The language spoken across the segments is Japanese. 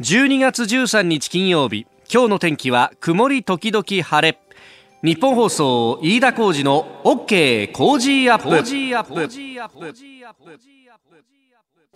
12月13日金曜日。今日の天気は曇り時々晴れ。日本放送飯田浩二の OK 工事アップ。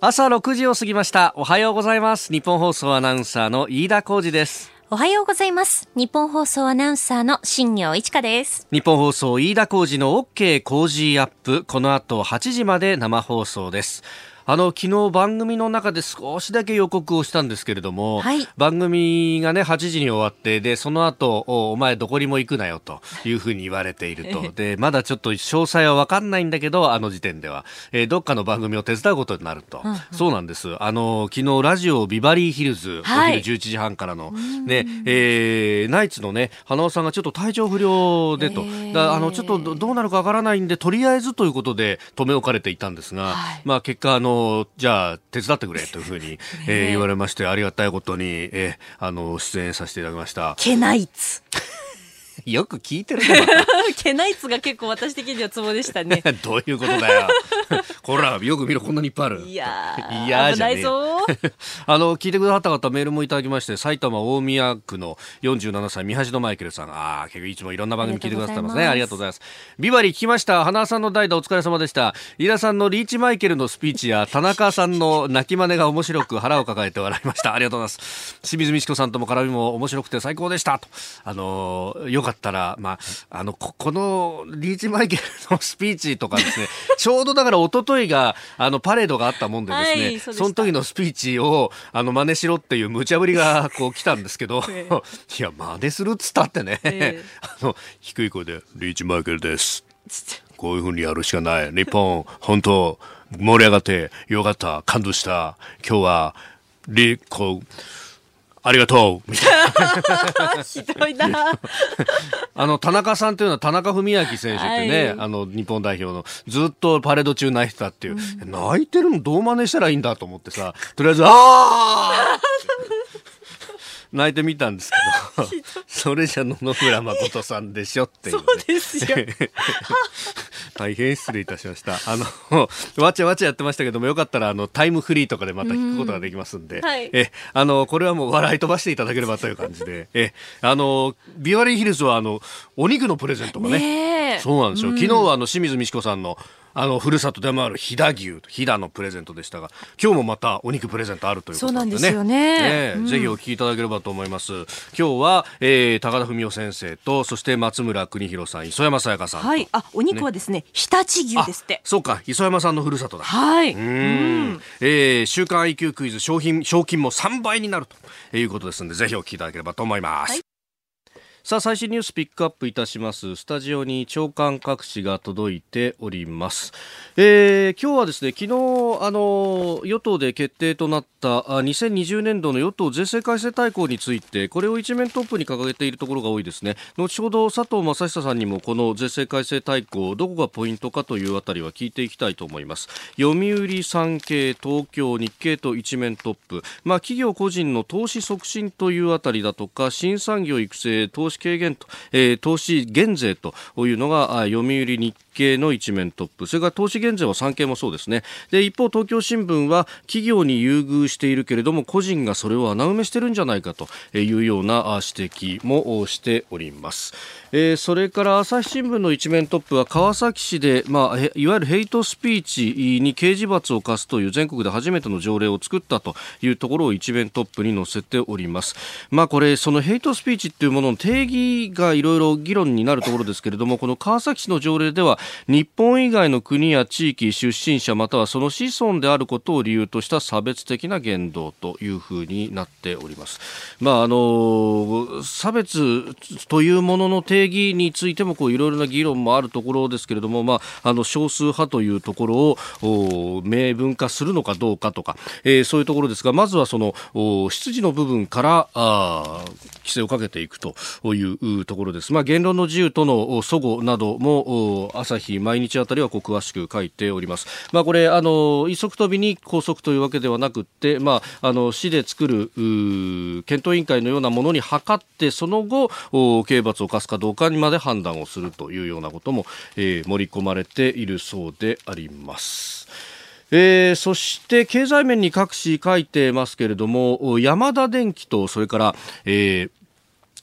朝6時を過ぎました。おはようございます。日本放送アナウンサーの飯田浩二です。おはようございます。日本放送アナウンサーの新業一華です。日本放送飯田浩二の OK 工事アップ。この後8時まで生放送ですあの昨日番組の中で少しだけ予告をしたんですけれども、はい、番組がね8時に終わってでその後お前どこにも行くなよというふうに言われていると。でまだちょっと詳細は分かんないんだけどあの時点では、えー、どっかの番組を手伝うことになると、うんうん、そうなんです。あの昨日ラジオビバリーヒルズ、はい、お昼11時半からの、ねえー、ナイツのね花尾さんがちょっと体調不良でと、えー、だあのちょっとどうなるかわからないんでとりあえずということで止め置かれていたんですが、はい、まあ結果あのじゃあ手伝ってくれというふうに、えー、言われましてありがたいことに、えー、あの出演させていただきました。ケナイツよく聞いてるね。ケナイツが結構私的にはツボでしたね。どういうことだよ。ほら、よく見ろ、こんなにいっぱいある。いやいやじゃね あの、聞いてくださった方、メールもいただきまして、埼玉大宮区の47歳、三橋のマイケルさん。ああ、結構いつもいろんな番組聞いてくださってますね。ありがとうございます。ビバリー聞きました。花さんの代打お疲れ様でした。飯田さんのリーチマイケルのスピーチや、田中さんの泣き真似が面白く腹を抱えて笑いました。ありがとうございます。清水美智子さんとも絡みも面白くて最高でした。と。あのよかったら、まあ、あの、ここのリーチマイケルのスピーチとかですね、ちょうどだから一昨日が、あの、パレードがあったもんでですね、はい、そその時のスピーチを、あの、真似しろっていう無茶ぶりが、こう来たんですけど、えー、いや、真似するっつったってね、えー、あの、低い声で、リーチマイケルです。こういうふうにやるしかない。日本、本当、盛り上がってよかった。感動した。今日は、リ、こう、ありがとうみたいな。ひどいな。あの、田中さんというのは田中文明選手ってね、はい、あの、日本代表の、ずっとパレード中泣いてたっていう、うん、泣いてるのどう真似したらいいんだと思ってさ、とりあえず、ああ泣いてみたんですけど、それじゃ野々村誠さんでしょっていう、ね、そうですよ。大変失礼いたしました。あの、わちゃわちゃやってましたけども、よかったら、あの、タイムフリーとかでまた聞くことができますんで、んはい、え、あの、これはもう笑い飛ばしていただければという感じで、え、あの、ビワリーヒルズは、あの、お肉のプレゼントがね、ねそうなんですよ。昨日は、あの、清水美智子さんの、あのふるさとでもある飛騨牛飛騨のプレゼントでしたが今日もまたお肉プレゼントあるということなんでね。そうなんですよね、うん、ぜひお聞きいただければと思います。今日は、えー、高田文夫先生とそして松村邦弘さん磯山さやかさんはい。あお肉はですね常陸牛ですって。そうか。磯山さんのふるさとだ。はい。うん、えー、週刊 IQ クイズ商品賞金も3倍になるということですのでぜひお聞きいただければと思います、はいさあ最新ニュースピックアップいたします。スタジオに長官各紙が届いております、えー、今日はですね昨日あの与党で決定となった2020年度の与党税制改正大綱についてこれを一面トップに掲げているところが多いですね。後ほど佐藤正久さんにもこの税制改正大綱どこがポイントかというあたりは聞いていきたいと思います。読売産経東京日経と一面トップ。まあ企業個人の投資促進というあたりだとか新産業育成投資資軽減と、えー、投資減税というのが読売日経の一面トップ。それから投資減税は産経もそうですね。で一方東京新聞は企業に優遇しているけれども個人がそれを穴埋めしてるんじゃないかというような指摘もしております、えー、それから朝日新聞の一面トップは川崎市で、まあ、いわゆるヘイトスピーチに刑事罰を課すという全国で初めての条例を作ったというところを一面トップに載せておりますまあこれそのヘイトスピーチっていうものの定義がいろいろ議論になるところですけれどもこの川崎市の条例では日本以外の国や地域出身者またはその子孫であることを理由とした差別的な言動というふうになっております。まああの差別というものの定定義についてもこういろいろな議論もあるところですけれども、まああの少数派というところを明文化するのかどうかとか、えー、そういうところですが、まずはその出自の部分からあ規制をかけていくというところです。まあ言論の自由との齟齬なども朝日毎日あたりはこう詳しく書いております。まあ、これあの一足飛びに拘束というわけではなくて、まあ、あの市で作る検討委員会のようなものに諮ってその後刑罰を課すかどうかにまで判断をするというようなことも、えー、盛り込まれているそうであります。えー、そして経済面に各紙書いてますけれども山田電機とそれから、えー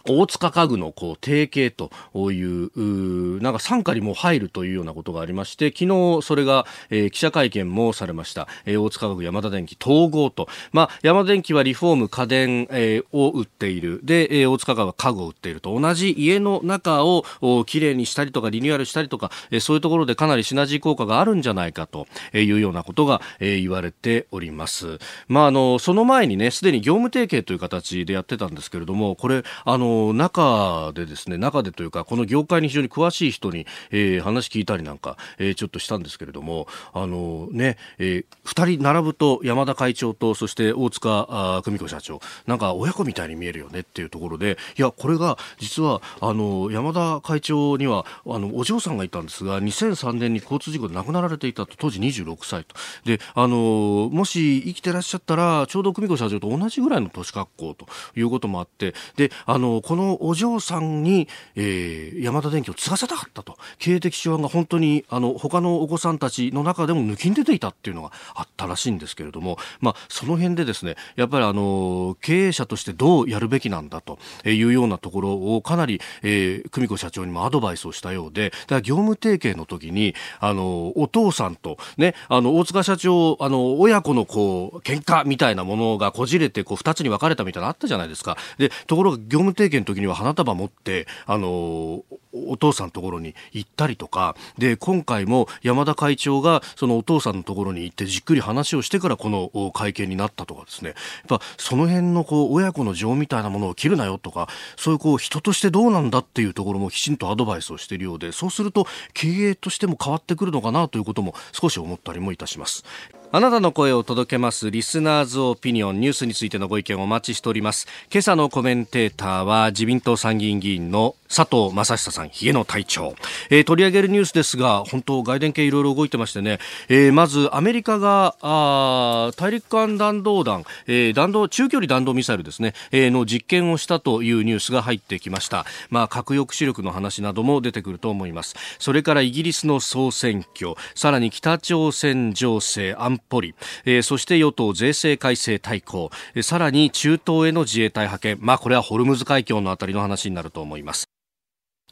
大塚家具のこう提携というなんか傘下にも入るというようなことがありまして昨日それが、えー、記者会見もされました、えー、大塚家具山田電機統合と、まあ、山田電機はリフォーム家電、えー、を売っている。で、えー、大塚家具は家具を売っていると。同じ家の中をきれいにしたりとかリニューアルしたりとか、えー、そういうところでかなりシナジー効果があるんじゃないかというようなことが、えー、言われております、まあ、あのその前にねすでに業務提携という形でやってたんですけれどもこれあの中でですね中でというかこの業界に非常に詳しい人に、えー、話聞いたりなんか、えー、ちょっとしたんですけれどもあのね、えー、2人並ぶと山田会長とそして大塚久美子社長なんか親子みたいに見えるよねっていうところでいやこれが実はあの山田会長にはあのお嬢さんがいたんですが2003年に交通事故で亡くなられていたと当時26歳と。であのもし生きてらっしゃったらちょうど久美子社長と同じぐらいの年格好ということもあってであのこのお嬢さんに、えー、山田電機を継がせたかったと。経営的手腕が本当にあの他のお子さんたちの中でも抜きん出ていたっていうのがあったらしいんですけれども、まあ、その辺でですねやっぱりあの経営者としてどうやるべきなんだというようなところをかなり、えー、久美子社長にもアドバイスをしたようで。だから業務提携の時にあのお父さんと、ね、あの大塚社長あの親子のこう喧嘩みたいなものがこじれてこう2つに分かれたみたいなのあったじゃないですか。でところが業務提携の時には花束持って、あのお父さんのところに行ったりとか。で今回も山田会長がそのお父さんのところに行ってじっくり話をしてからこの会見になったとかですね。やっぱその辺のこう親子の情みたいなものを切るなよとかそういうこう人としてどうなんだっていうところもきちんとアドバイスをしているようでそうすると経営としても変わってくるのかなということも少し思ったりもいたします。あなたの声を届けますリスナーズオピニオンニュースについてのご意見をお待ちしております。今朝のコメンテーターは自民党参議院議員の佐藤正久さん、ヒゲの隊長、えー、取り上げるニュースですが、本当、外伝系いろいろ動いてましてね、えー、まずアメリカがあ大陸間弾道弾、えー、弾道中距離弾道ミサイルですね、えー、の実験をしたというニュースが入ってきました。まあ、核抑止力の話なども出てくると思います。それからイギリスの総選挙、さらに北朝鮮情勢安保理、えー、そして与党税制改正大綱、えー、さらに中東への自衛隊派遣、まあ、これはホルムズ海峡のあたりの話になると思います。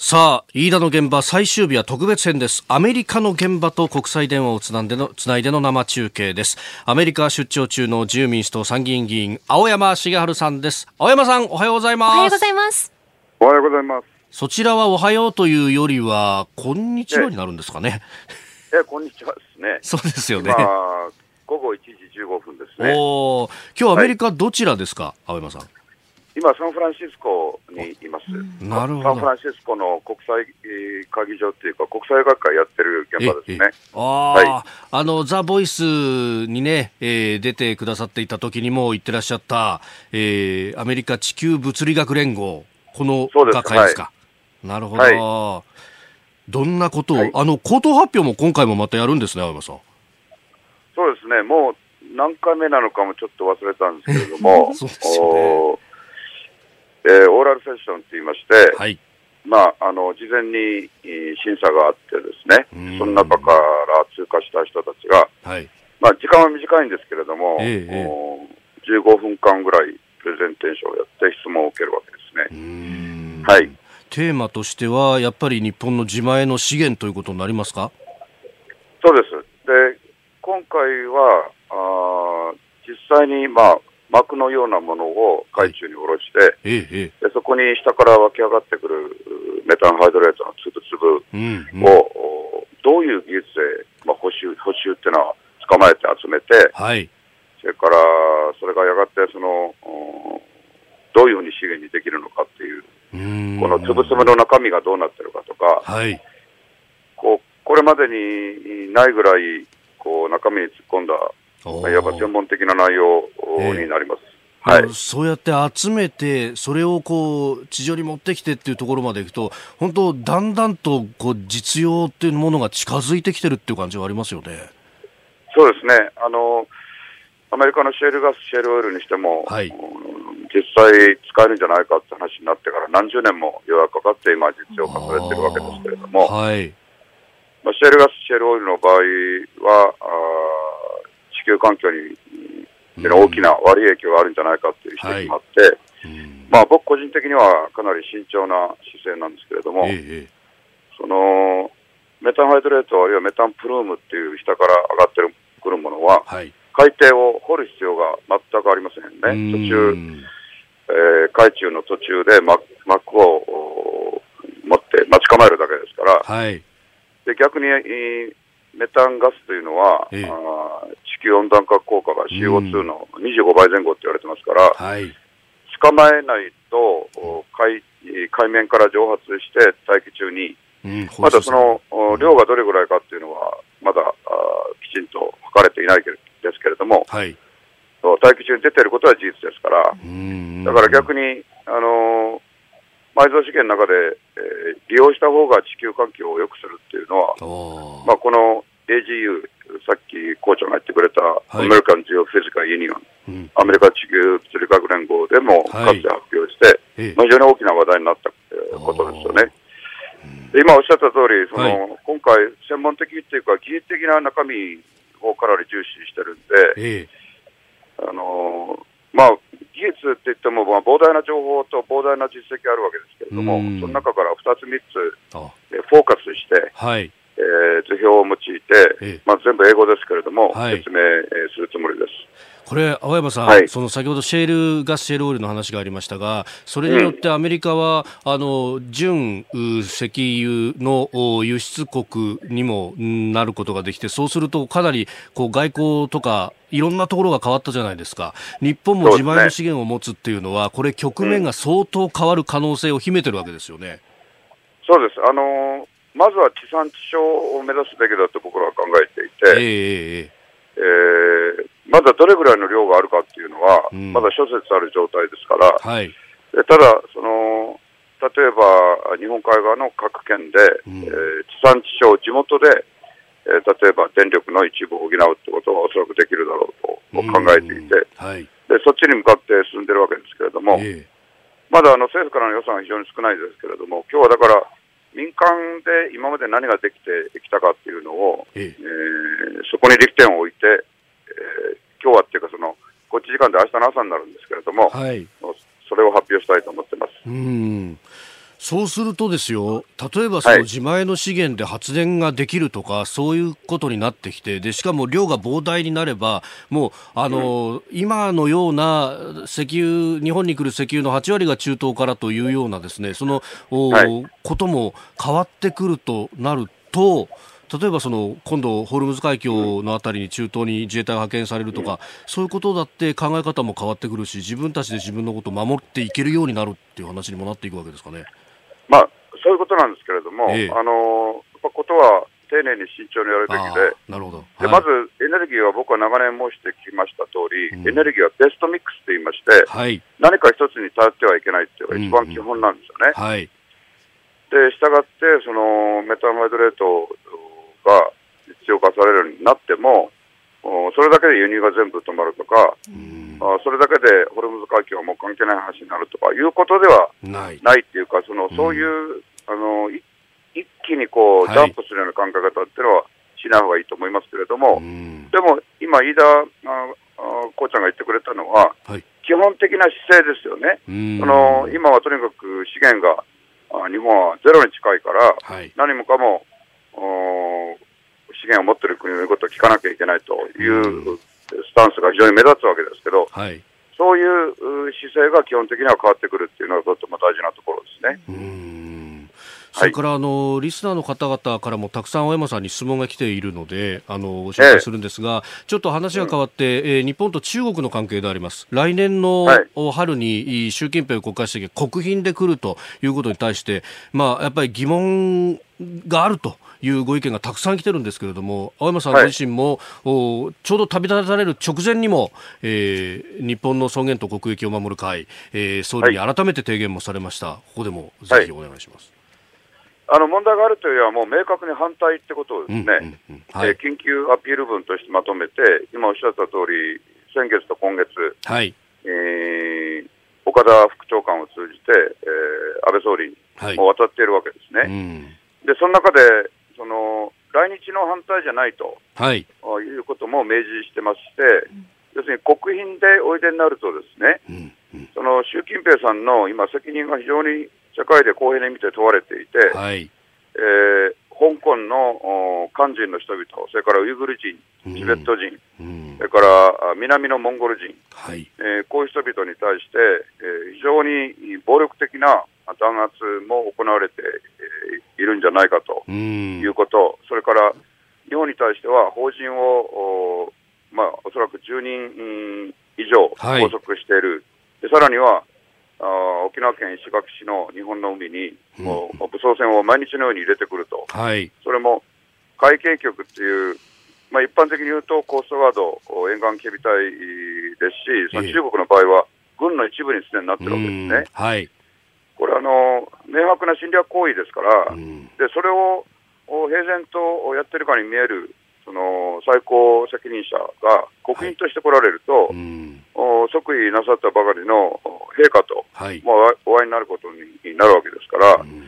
さあ、飯田の現場最終日は特別編です。アメリカの現場と国際電話をつないでの、つないでの生中継です。アメリカ出張中の自由民主党参議院議員、青山茂春さんです。青山さん、おはようございます。おはようございます。おはようございます。そちらはおはようというよりは、こんにちはになるんですかね。え、えこんにちはですね。そうですよね。午後1時15分ですね。お今日アメリカどちらですか、はい、青山さん。今、サンフランシスコにいます、なるほど。サンフランシスコの国際会議場っていうか、国際学会やってる現場ですね。あ、はい、あのザ・ボイスにね、えー、出てくださっていた時にも言ってらっしゃった、えー、アメリカ地球物理学連合、この学会ですか？す。はい、なるほど、はい、どんなことを、はい、あの口頭発表も今回もまたやるんですね、青山さん。そうですね、もう何回目なのかもちょっと忘れたんですけれども、そうですよねえー、オーラルセッションと言いまして、はい、まあ、あの事前に審査があってですね、その中から通過した人たちが、はい、まあ、時間は短いんですけれども、ええ、15分間ぐらいプレゼンテーションをやって質問を受けるわけですね。はい、テーマとしては、やっぱり日本の自前の資源ということになりますか？そうです。で、今回は、あ実際に、まあ、膜のようなものを海中に下ろして、でそこに下から湧き上がってくるメタンハイドレートの粒々を、うんうん、どういう技術で、まあ、補修補修っていうのは捕まえて集めて、はい、それからそれがやがてそのどういうふうに資源にできるのかっていうこの粒々の中身がどうなってるかとか、はい、こうこれまでにないぐらいこう中身に突っ込んだやっぱ専門的な内容になります。えー、はい、そうやって集めて、それをこう地上に持ってきてっていうところまでいくと、本当、だんだんとこう実用っていうものが近づいてきてるっていう感じはありますよね。そうですね。あのアメリカのシェールガス、シェールオイルにしても、はい、実際使えるんじゃないかって話になってから何十年もようやくかかって今実用化されてるわけですけれども、はいまあ、シェールガス、シェールオイルの場合は、あ地球環境に、大きな悪い影響があるんじゃないかという指摘もあって、はい。まあ、僕個人的にはかなり慎重な姿勢なんですけれども、ええ、そのメタンハイドレート、あるいはメタンプルームっていう下から上がってくるものは、はい、海底を掘る必要が全くありませんね。途中、えー、海中の途中で膜を持って待ち構えるだけですから、はい、で逆にメタンガスというのは、ええ、あ地球温暖化効果が CO2 の25倍前後って言われてますから、はい、捕まえないと海海面から蒸発して大気中に、うん、まだその、量がどれぐらいかっていうのは、まだあきちんと測れていないですけれども、はい、大気中に出ていることは事実ですから、だから逆に、あの埋蔵資源の中で、えー、利用した方が地球環境を良くするっていうのは、まあ、この AGU、さっき校長が言ってくれた、アメリカン・ジオフィジカ・ユニオン、アメリカ地球物理学連合でもかつて発表して、非常に大きな話題になったことですよね。今おっしゃった通り、その、はい、今回、専門的っていうか、技術的な中身をかなり重視してるんで、あのまあ、技術って言っても、まあ、膨大な情報と膨大な実績あるわけですけれども、その中から2つ、3つ、えフォーカスして、はいえー、図表を用いて、まあ、全部英語ですけれども、はい、説明、えー、するつもりです。これ、青山さん、はい、その先ほどシェールガス、シェールオイルの話がありましたが、それによってアメリカは、うん、あの純石油の輸出国にもなることができて、そうするとかなりこう外交とか、いろんなところが変わったじゃないですか、日本も自前の資源を持つっていうのは、これ、局面が相当変わる可能性を秘めてるわけですよね。そうです。あのーまずは地産地消を目指すべきだと僕らは考えていて、えー、えー、まだどれぐらいの量があるかっていうのは、うん、まだ諸説ある状態ですから、はい、ただその、例えば日本海側の各県で、うん、えー、地産地消、地元で、えー、例えば電力の一部を補うってことはおそらくできるだろうと考えていて、はい、でそっちに向かって進んでるわけですけれども、えー、まだあの政府からの予算は非常に少ないですけれども、今日はだから、民間で今まで何ができてきたかっていうのを、ええ。ー、そこに力点を置いて、えー、今日はっていうかその、こっち時間で明日の朝になるんですけれども、はい、それを発表したいと思ってます。うんそうするとですよ、例えばその自前の資源で発電ができるとか、はい、そういうことになってきて、でしかも量が膨大になれば、もうあの、うん、今のような石油、日本に来る石油の8割が中東からというようなですね、その、はい、ことも変わってくるとなると、例えばその今度、ホルムズ海峡のあたりに中東に自衛隊が派遣されるとか、そういうことだって考え方も変わってくるし、自分たちで自分のことを守っていけるようになるっていう話にもなっていくわけですかね。まあ、そういうことなんですけれども、ええ、あのことは丁寧に慎重にやるべきで、なるほど、はい、でまずエネルギーは僕は長年申してきました通り、うん、エネルギーはベストミックスと言いまして、はい、何か一つに頼ってはいけないっていうのが一番基本なんですよね。うんうん、はい、で、したがって、そのメタンハイドレートが必要化されるようになっても、それだけで輸入が全部止まるとか、あそれだけでホルムズ海峡はもう関係ない話になるとかいうことではない。っていうか、そのそういう、あの一気にこう、ジャンプするような考え方っていうのはしない方がいいと思いますけれども、でも今、飯田こうちゃんが言ってくれたのは、はい、基本的な姿勢ですよね。その今はとにかく資源が日本はゼロに近いから、はい、何もかも資源を持っている国の言うことを聞かなきゃいけないというスタンスが非常に目立つわけですけど、はい、そういう姿勢が基本的には変わってくるっていうのはとても大事なところですね。それからあの、リスナーの方々からもたくさん青山さんに質問が来ているのであのご紹介するんですが、えちょっと話が変わって、うん、えー、日本と中国の関係であります。来年の春に習近平国家主席が国賓で来るということに対して、まあ、やっぱり疑問があるというご意見がたくさん来てるんですけれども青山さんご自身も、はい、ちょうど旅立たれる直前にも、えー、日本の尊厳と国益を守る会、えー、総理に改めて提言もされました、はい、ここでもぜひお願いします。あの問題があるというよりは、もう明確に反対ってことをですね、緊急アピール文としてまとめて、今おっしゃった通り、先月と今月、はい。えー、岡田副長官を通じて、えー、安倍総理にも渡っているわけですね。はい、で、その中で、その来日の反対じゃないと、はい、いうことも明示してまして、要するに国賓でおいでになるとですね、その習近平さんの今、責任が非常に社会で公平に見て問われていて、はい、えー、香港の漢人の人々、それからウイグル人、チベット人、うん、それから南のモンゴル人、はい、えー、こういう人々に対して、えー、非常に暴力的な弾圧も行われて、えー、いるんじゃないかということ、それから日本に対しては法人を、おまあ、おそらく10人以上拘束している、はい、さらにはあ沖縄県石垣市の日本の海に、もう武装船を毎日のように入れてくると、はい、それも海警局っていう、まあ、一般的に言うとコーストガード沿岸警備隊ですし、その中国の場合は軍の一部にすでになってるわけですね。はい、の、明白な侵略行為ですから、でそれを平然とやってるかに見えるその最高責任者が国賓として来られると、はい、即位なさったばかりの陛下と、はい、まあ、お会いになることになるわけですから、うん、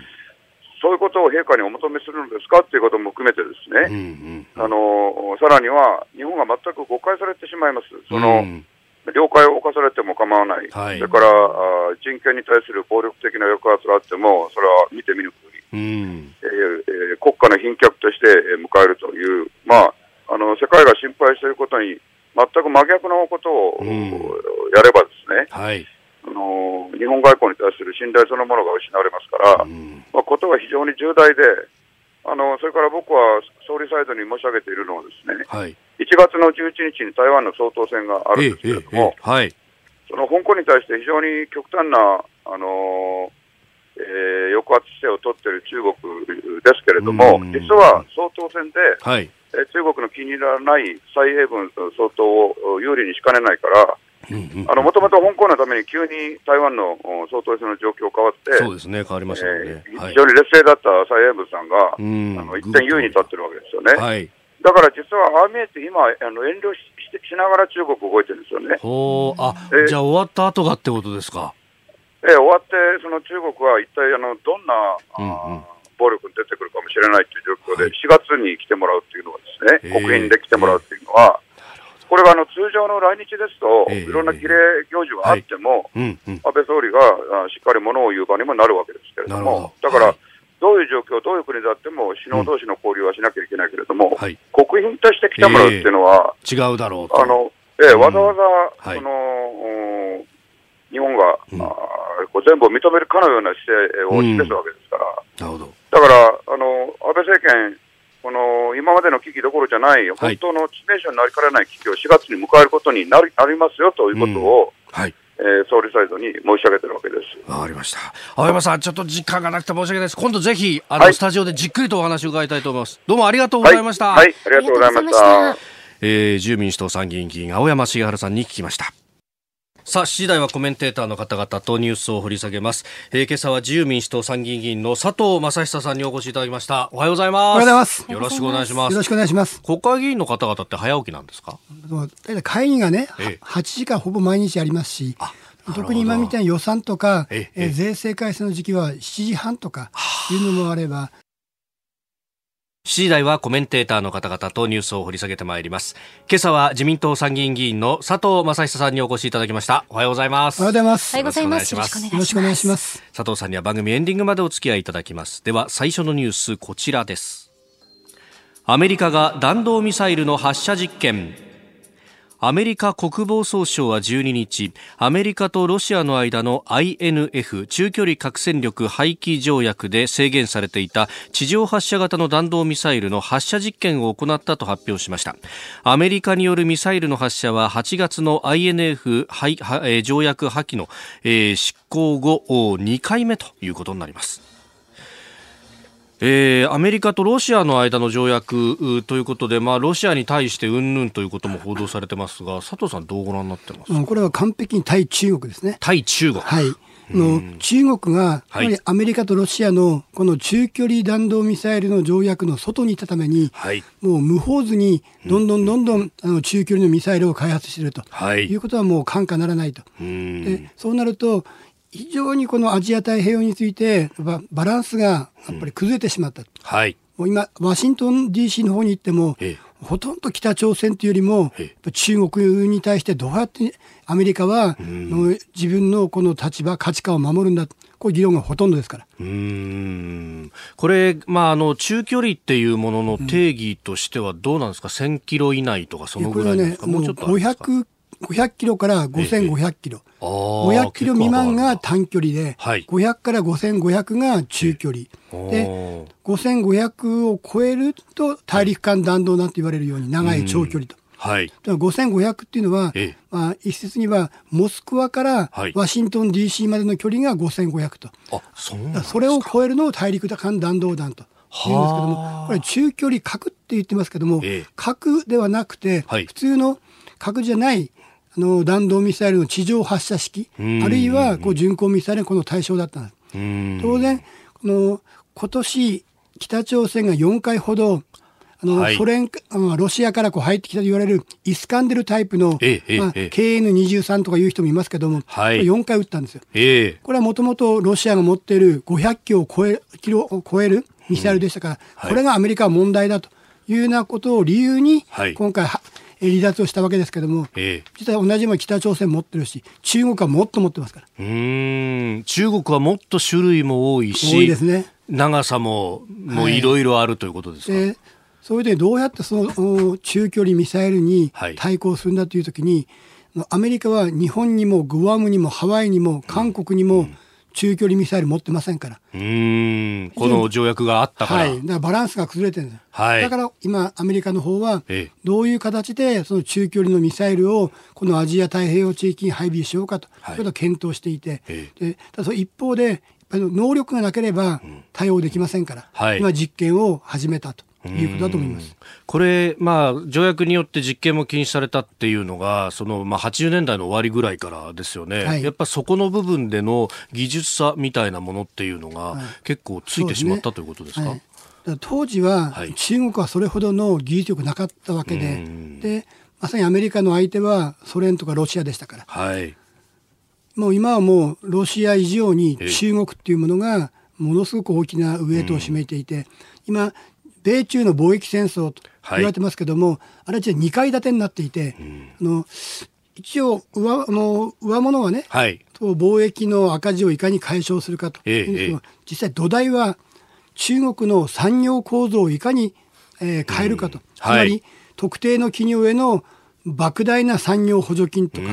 そういうことを陛下にお求めするのですかということも含めてですね、うんうん、あのさらには日本が全く誤解されてしまいます。その、うん了解を犯されても構わない、はい、それからあ人権に対する暴力的な抑圧があっても、それは見て見ぬふり、うん。えー、国家の賓客として迎えるという、まあ、あの世界が心配していることに全く真逆のことを、うん、やればですね、はい、あの日本外交に対する信頼そのものが失われますから、うん、まあ、ことが非常に重大であの、それから僕は総理サイドに申し上げているのはですね、はい、1月の11日に台湾の総統選があるんですけれども、はい、その香港に対して非常に極端な、あのえー、抑圧姿勢を取っている中国ですけれども、実は総統選で、はい、え中国の気に入らない蔡英文総統を有利にしかねないから、もともと香港のために急に台湾の総統選の状況変わって、そうですね、変わりましたね、えー、非常に劣勢だった蔡英文さんが、ん、あの一点優位に立ってるわけですよね。はい、だから実は、ああ見えて今、あの遠慮ししながら中国動いてるんですよね。おあ、えー、じゃあ終わった後がってことですか？えー、終わって、その中国は一体あのどんな、うんうん。暴力に出てくるかもしれないという状況で、4月に来てもらうというのはですね、国賓で来てもらうというのは、これはあの通常の来日ですと、いろんな儀礼行事があっても、安倍総理がしっかりものを言う場にもなるわけですけれども、だから、どういう状況、どういう国であっても、首脳同士の交流はしなきゃいけないけれども、国賓として来てもらうっていうのは、違うだろうあのえわざわざ、その日本が、こう全部を認めるかのような姿勢を示すわけですから、だからあの安倍政権、この今までの危機どころじゃない、本当の致命傷になりかねない危機を4月に迎えることになりなりますよということを、うん、はいえー、総理サイドに申し上げてるわけです。わかりました。青山さん、ちょっと時間がなくて申し訳ないです。今度ぜひ、あの、はい、スタジオでじっくりとお話を伺いたいと思います。どうもありがとうございました。はい、はい、ありがとうございました。えー、自由民主党参議院議員、青山茂春さんに聞きました。さあ、7時台はコメンテーターの方々とニュースを掘り下げます。えー、今朝は自由民主党参議院議員の佐藤正久さんにお越しいただきました。おはようございます。おはようございます。よろしくお願いします。よろしくお願いします。国会議員の方々って早起きなんですか？会議がね、ええ、8時間ほぼ毎日ありますし、特に今みたいな予算とか、ええ税制改正の時期は7時半とかいうのもあれば、7時台はコメンテーターの方々とニュースを掘り下げてまいります。今朝は自民党参議院議員の佐藤正久さんにお越しいただきました。おはようございます。おはようございます。おはようございます。よろしくお願いします。佐藤さんには番組エンディングまでお付き合いいただきます。では最初のニュースこちらです。アメリカが弾道ミサイルの発射実験。アメリカ国防総省は12日アメリカとロシアの間の INF 中距離核戦力廃棄条約で制限されていた地上発射型の弾道ミサイルの発射実験を行ったと発表しました。アメリカによるミサイルの発射は8月の INF 条約破棄のえ執行後2回目ということになります。えー、アメリカとロシアの間の条約ということで、まあ、ロシアに対してうんぬんということも報道されてますが、佐藤さん、どうご覧になってます？これは完璧に対中国ですね。対中国。はい。の中国が、やはりアメリカとロシアのこの中距離弾道ミサイルの条約の外にいたために、はい、もう無法図にどんどんどんどんあの中距離のミサイルを開発していると、はい、いうことはもう看過ならないと。でそうなると非常にこのアジア太平洋についてバランスがやっぱり崩れてしまった、うん、はい、もう今ワシントン DC の方に行っても、ええ、ほとんど北朝鮮というよりも、中国に対してどうやってアメリカは、自分のこの立場、価値観を守るんだ、こういう議論がほとんどですから。うん。これ、まあ、あの中距離っていうものの定義としてはどうなんですか、うん、1000キロ以内とか、そのぐらいですか、ね、もうちょっと500 500キロから5500キロ、え500キロ未満が短距離で、はい、500から5500が中距離、で5500を超えると大陸間弾道なんて言われるように長い長距離と。はい、5500っていうのは、ええ、まあ、一説にはモスクワからワシントン DC までの距離が5500と、あそうそれを超えるのを大陸間弾道弾と。言うんですけども、これ中距離核って言ってますけども、ええ、核ではなくて、はい、普通の核じゃないあの弾道ミサイルの地上発射式、あるいはこう巡航ミサイルのこの対象だったんです。当然、この今年北朝鮮が4回ほどあの、はい、ソ連、ロシアからこう入ってきたと言われるイスカンデルタイプの、ええまあ、KN23 とかいう人もいますけども、はい、4回撃ったんですよ。え、これはもともとロシアが持っている500キロを超えキロを超えるミサイルでしたから、うん。はい、これがアメリカは問題だというようなことを理由に、今回は、離脱をしたわけですけれども、ええ、実は同じも北朝鮮持ってるし、中国はもっと持ってますから。うん。中国はもっと種類も多いし、多いですね、長さももうい。ろいろあるということですか？はいそれでどうやってその中距離ミサイルに対抗するんだというときに、はい、アメリカは日本にもグアムにもハワイにも韓国にも中距離ミサイル持ってませんから。うんこの条約があったから。はい。だからバランスが崩れてるんです。はい。だから今、アメリカの方は、どういう形でその中距離のミサイルをこのアジア太平洋地域に配備しようかと、はい、いうことを検討していて、でただその一方で、能力がなければ対応できませんから、はい、今実験を始めたと。いうことだと思います。これ、まあ、条約によって実験も禁止されたっていうのが、そのまあ、80年代の終わりぐらいからですよね、はい、やっぱそこの部分での技術差みたいなものっていうのが、結構ついてしまった、ということですか？当時は中国はそれほどの技術力なかったわけで、でまさにアメリカの相手はソ連とかロシアでしたから、はい、もう今はもうロシア以上に中国っていうものがものすごく大きなウエイトを占めていて、今米中の貿易戦争と言われてますけども、はい、あれは2階建てになっていて、うん、あの一応上あの上物はね、はい、貿易の赤字をいかに解消するかと。ええ、実際土台は中国の産業構造をいかに、えー、変えるかと、うん、つまり、はい、特定の企業への莫大な産業補助金とか、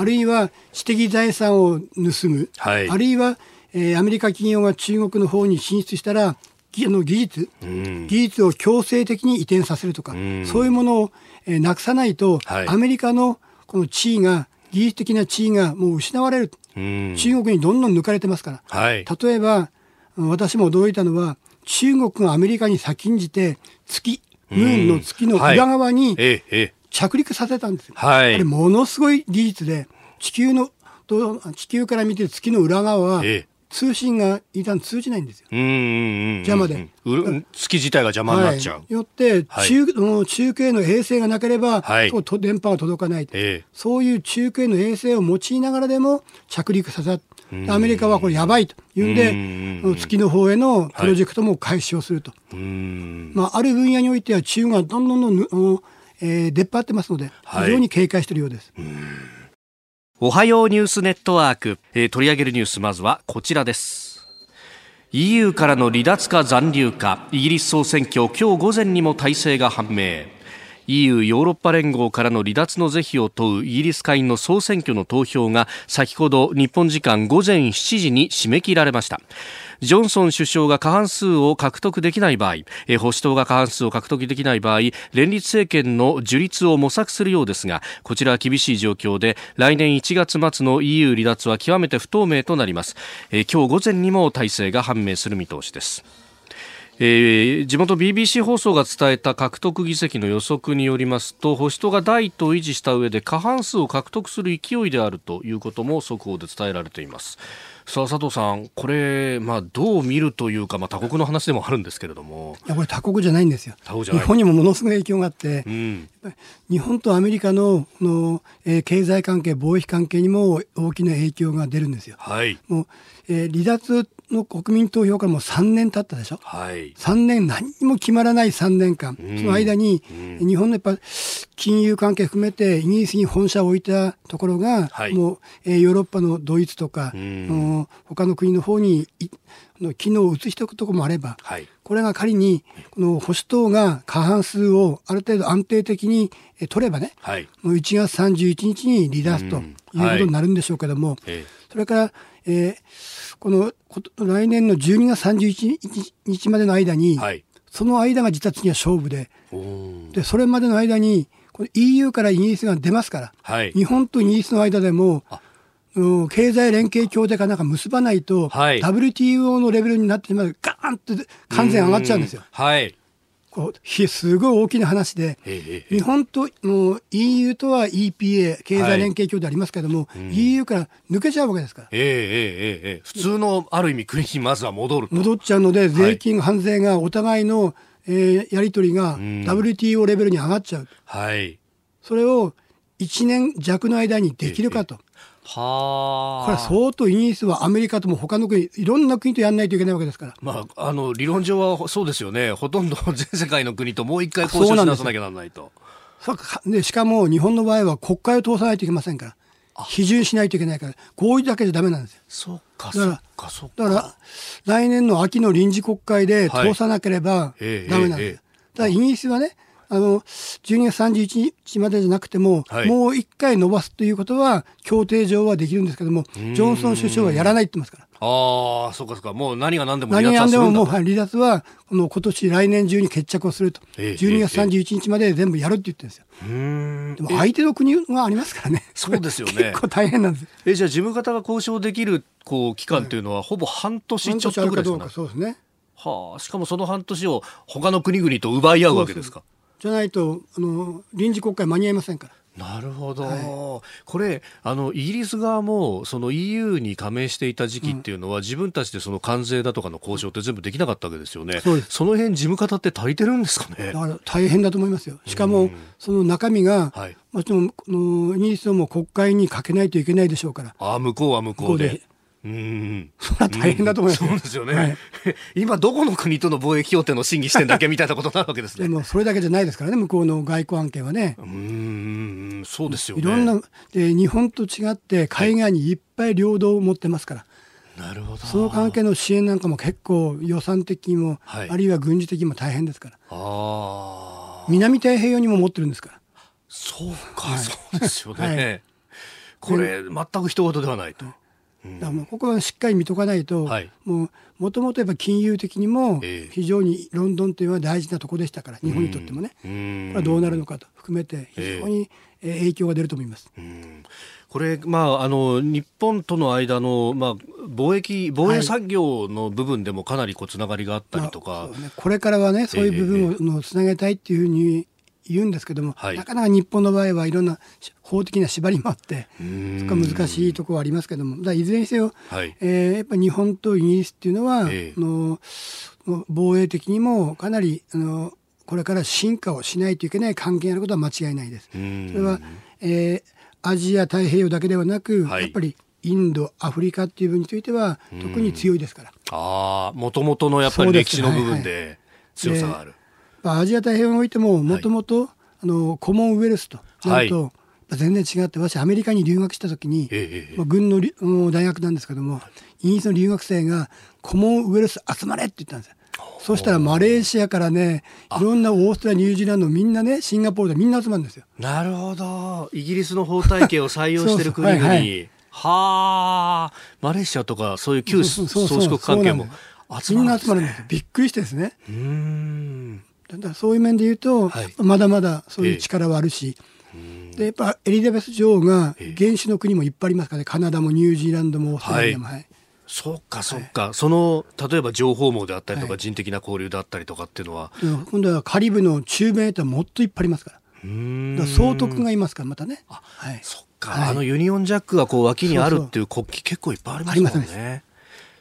あるいは知的財産を盗む、はい、あるいは、えー、アメリカ企業が中国の方に進出したらの技術、うん、技術を強制的に移転させるとか、うん、そういうものを、えー、なくさないと、はい、アメリカのこの地位が、技術的な地位がもう失われる、うん、中国にどんどん抜かれてますから、はい、例えば、私も驚いたのは、中国がアメリカに先んじて、月、ムーンの月の裏側に着陸させたんですよ。はい、あれものすごい技術で、地球の、地球から見て月の裏側は、通信が一旦通じないんですよ。邪魔で。月自体が邪魔になっちゃう。はい、よって、中、はい、中継の衛星がなければ、はい、電波が届かない、えー、そういう中継の衛星を用いながらでも着陸させアメリカはこれやばいというんで、月の方へのプロジェクトも開始をすると。まあ、ある分野においては中国がどんどんどん、えー、出っ張ってますので、非常に警戒しているようです。おはようニュースネットワーク、えー、取り上げるニュースまずはこちらです。EU からの離脱か残留かイギリス総選挙今日午前にも体制が判明。EU= ヨーロッパ連合からの離脱の是非を問うイギリス下院の総選挙の投票が先ほど日本時間午前7時に締め切られましたジョンソン首相が過半数を獲得できない場合、保守党が過半数を獲得できない場合、連立政権の樹立を模索するようですが、こちらは厳しい状況で、来年1月末の EU 離脱は極めて不透明となります。今日午前にも体制が判明する見通しです。えー、地元 BBC 放送が伝えた獲得議席の予測によりますと保守党が第一党を維持した上で過半数を獲得する勢いであるということも速報で伝えられていますさあ佐藤さん、これ、まあ、どう見るというか、まあ、他国の話でもあるんですけれども。いや、これ他国じゃないんですよ。日本にもものすごい影響があって、うん、日本とアメリカのの、えー、経済関係、貿易関係にも大きな影響が出るんですよ。はい、もう、えー、離脱の国民投票からもう3年経ったでしょ、はい、3年何も決まらない3年間、うん、その間に、うん、日本のやっぱ金融関係含めてイギリスに本社を置いたところが、はい、もう、えー、ヨーロッパのドイツとか、うん、他の国の方にの機能を移しておくところもあれば、はい、これが仮にこの保守党が過半数をある程度安定的に取ればね、はい、もう1月31日に離脱ということになるんでしょうけども、はい、それから、えー、この来年の12月31日までの間に、はい、その間が実は次は勝負ででそれまでの間にこの EU からイギリスが出ますから、はい、日本とイギリスの間でも経済連携協定かなんか結ばないと、はい、WTO のレベルになってしまうガーンと完全上がっちゃうんですよ。はいこうすごい大きな話で、日本との EU とは EPA、経済連携協定ありますけれども、はい、EU から抜けちゃうわけですから。えー、えー、えー、普通のある意味、国にまずは戻る戻っちゃうので、税金、関税がお互いの、えー、やり取りが WTO レベルに上がっちゃう。はい。それを1年弱の間にできるかと。はあ。これは相当イギリスはアメリカとも他の国、いろんな国とやらないといけないわけですから。まあ、あの、理論上はそうですよね。ほとんど全世界の国ともう一回交渉しなさなきゃならないと。そうでしかも日本の場合は国会を通さないといけませんから。批准しないといけないから、合意だけじゃダメなんですよ。そうか、そうか、そうか。だから、来年の秋の臨時国会で通さなければダメなんです。はいえええ、だからイギリスはね、あの、12月31日までじゃなくても、はい、もう一回伸ばすということは、協定上はできるんですけども、ジョンソン首相はやらないって言ってますから。ああ、そうかそうか。もう何が何でも離脱は何が何でももう、はい、離脱は、この今年来年中に決着をすると。え12月31日まで全部やるって言ってるんですよ。でも相手の国がありますからね。そうですよね。結構大変なんです。え、じゃあ事務方が交渉できる、こう、期間というのは、ほぼ半年ちょっとぐらいですか、ね、そうですね。はあ、しかもその半年を他の国々と奪い合うわけですか。そうそうじゃないとあの臨時国会間に合いませんから。なるほど、はい、これあの、イギリス側もその EU に加盟していた時期っていうのは、うん、自分たちでその関税だとかの交渉って全部できなかったわけですよね、その辺事務方って足りてるんですかね？だから大変だと思いますよ、しかも、その中身が、はい、もちろんのイギリスも国会にかけないといけないでしょうから。あ向こうは向こうでうん。それは大変だと思います。そうですよね、はい、今どこの国との貿易協定の審議してんだっけみたいなことになるわけですね。でもそれだけじゃないですからね、向こうの外交案件はね。うん、そうですよね。いろんな、で日本と違って海外にいっぱい領土を持ってますから。なるほど。その関係の支援なんかも結構予算的にも、はい、あるいは軍事的にも大変ですから。あ南太平洋にも持ってるんですから。そうか、はい、そうですよね。はい、これ、全く一言ではないと。だからここはしっかり見とかないと、はい、ももともとやっぱ金融的にも非常にロンドンというのは大事なところでしたから、日本にとってもね、これはどうなるのかと含めて非常に影響が出ると思います。これ、まあ、あの日本との間の、まあ、貿易防衛産業の部分でもかなりこうつながりがあったりとか、まあね、これからはねそういう部分をつなげたいっていうふうに言うんですけども、はい、なかなか日本の場合はいろんな法的な縛りもあってそこは難しいところはありますけどもいずれにせよ、はい、えー、やっぱり日本とイギリスっていうのは、えー、の防衛的にもかなりあのこれから進化をしないといけない関係にあることは間違いないです。それは、えー、アジア太平洋だけではなく、はい、やっぱりインド、アフリカっていう分については特に強いですから。ああ、もともとのやっぱり歴史の部分で強さがある。アジア太平洋においてももともとコモンウェルスとなると、はい、全然違って私アメリカに留学した時に、ええまあ、軍の大学なんですけどもイギリスの留学生がコモンウェルス集まれって言ったんですよ。そしたらマレーシアからね、いろんなオーストラリア、ニュージーランド、みんなね、シンガポールでみんな集まるんですよ。なるほど。イギリスの法体系を採用してる国々。はい、はあ、マレーシアとかそういう旧宗主国関係も集まるんです、ね、みんな集まるんですびっくりしてですね。うん。だそういう面で言うと、はい、まだまだそういう力はあるし、えー、でやっぱエリザベス女王が原種の国もいっぱいありますからね。カナダもニュージーランドもオーストラリアも、はい、そうかそうか、はい、その例えば情報網であったりとか、人的な交流であったりとかっていうのは？今度はカリブの中米とはもっといっぱいありますから。だ総督がいますからまたね。はい、そっか、はい、あのユニオンジャックがこう脇にあるっていう国旗結構いっぱいありますもんね。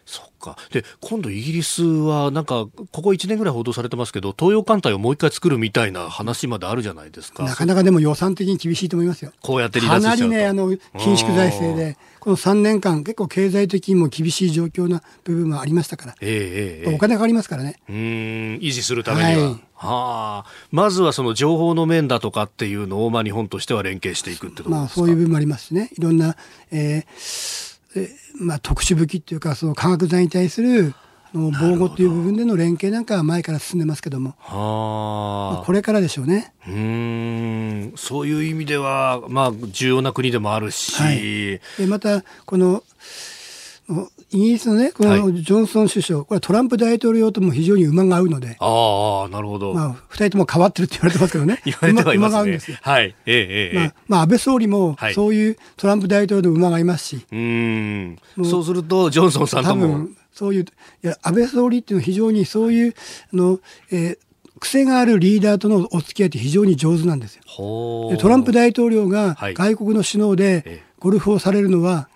そっか。で、今度イギリスは、なんか、ここ1年ぐらい報道されてますけど、東洋艦隊をもう一回作るみたいな話まであるじゃないですか。なかなかでも予算的に厳しいと思いますよ。こうやって離脱かなりね、あの、緊縮財政で、この3年間、結構経済的にも厳しい状況な部分もありましたから。ええー、お金かかりますからね。うん、維持するためには。はいはあ、まずはその情報の面だとかっていうのを、まあ、日本としては連携していくってことですか、まあ、そういう部分もありますしね、いろんな、えー、まあ、特殊武器っていうかその化学剤に対する防護という部分での連携なんかは前から進んでますけども、はあ、これからでしょうね。うん。そういう意味では、まあ、重要な国でもあるし、はい、でまたこのイギリスのね、このジョンソン首相、はい、これはトランプ大統領とも非常に馬が合うので、ああ、なるほど。まあ、二人とも変わってるって言われてますけどね。言われてはいますね。馬が合うんですよ。はい。ええ、ええ。まあ、まあ、安倍総理も、そういうトランプ大統領の馬がいますし。うん。そうすると、ジョンソンさんとも。多分、そういう、いや、安倍総理っていうのは非常にそういう、あの、えー、癖があるリーダーとのお付き合いって非常に上手なんですよ。でトランプ大統領が外国の首脳でゴルフをされるのは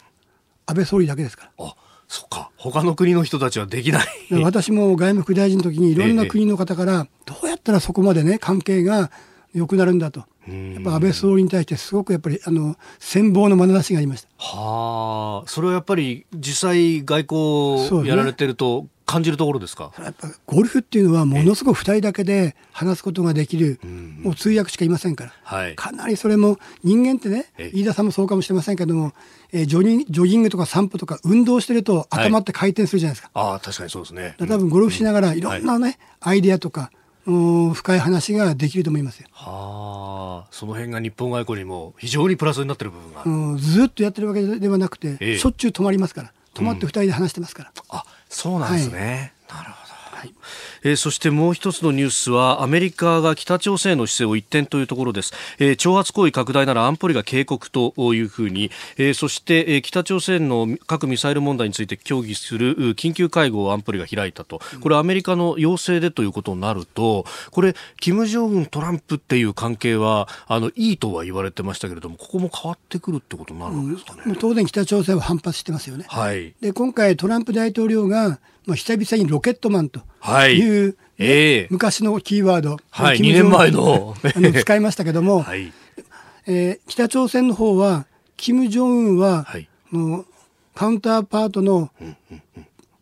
安倍総理だけですから。そっか。他の国の人たちはできない。私も外務副大臣の時にいろんな国の方からどうやったらそこまでね関係が良くなるんだと。やっぱ安倍総理に対してすごくやっぱりあの羨望の眼差しがありました。はあ。それはやっぱり実際外交やられてると感じるところですか、ね、やっぱゴルフっていうのはものすごく2人だけで話すことができる、もう通訳しかいませんから、はい、かなりそれも人間ってね飯田さんもそうかもしれませんけども、えー、ジョギジョギングとか散歩とか運動してると頭って回転するじゃないですか、はい、ああ確かにそうですね。多分ゴルフしながらい。ろんなね、アイデアとか深い話ができると思いますよ。はあ、その辺が日本外交にも非常にプラスになってる部分が。うん、ずっとやってるわけではなくて、ええ、しょっちゅう止まりますから、止まって二人で話してますから。うん、あ、そうなんですね。はい、なるほど。えー、そしてもう一つのニュースはアメリカが北朝鮮の姿勢を一転というところです、えー、挑発行為拡大なら安保理が警告というふうに、えー、そして、えー、北朝鮮の核ミサイル問題について協議する緊急会合を安保理が開いたと。これアメリカの要請でということになるとこれ金正恩トランプっていう関係はあのいいとは言われてましたけれどもここも変わってくるってことになるんですかね、うん、当然北朝鮮は反発してますよね、はい、で今回トランプ大統領がまあ、久々にロケットマンという、ね、えー、昔のキーワード、はい、2年前の。あの使いましたけども、はい、えー、北朝鮮の方は、金正恩は、はい、のカウンターパートの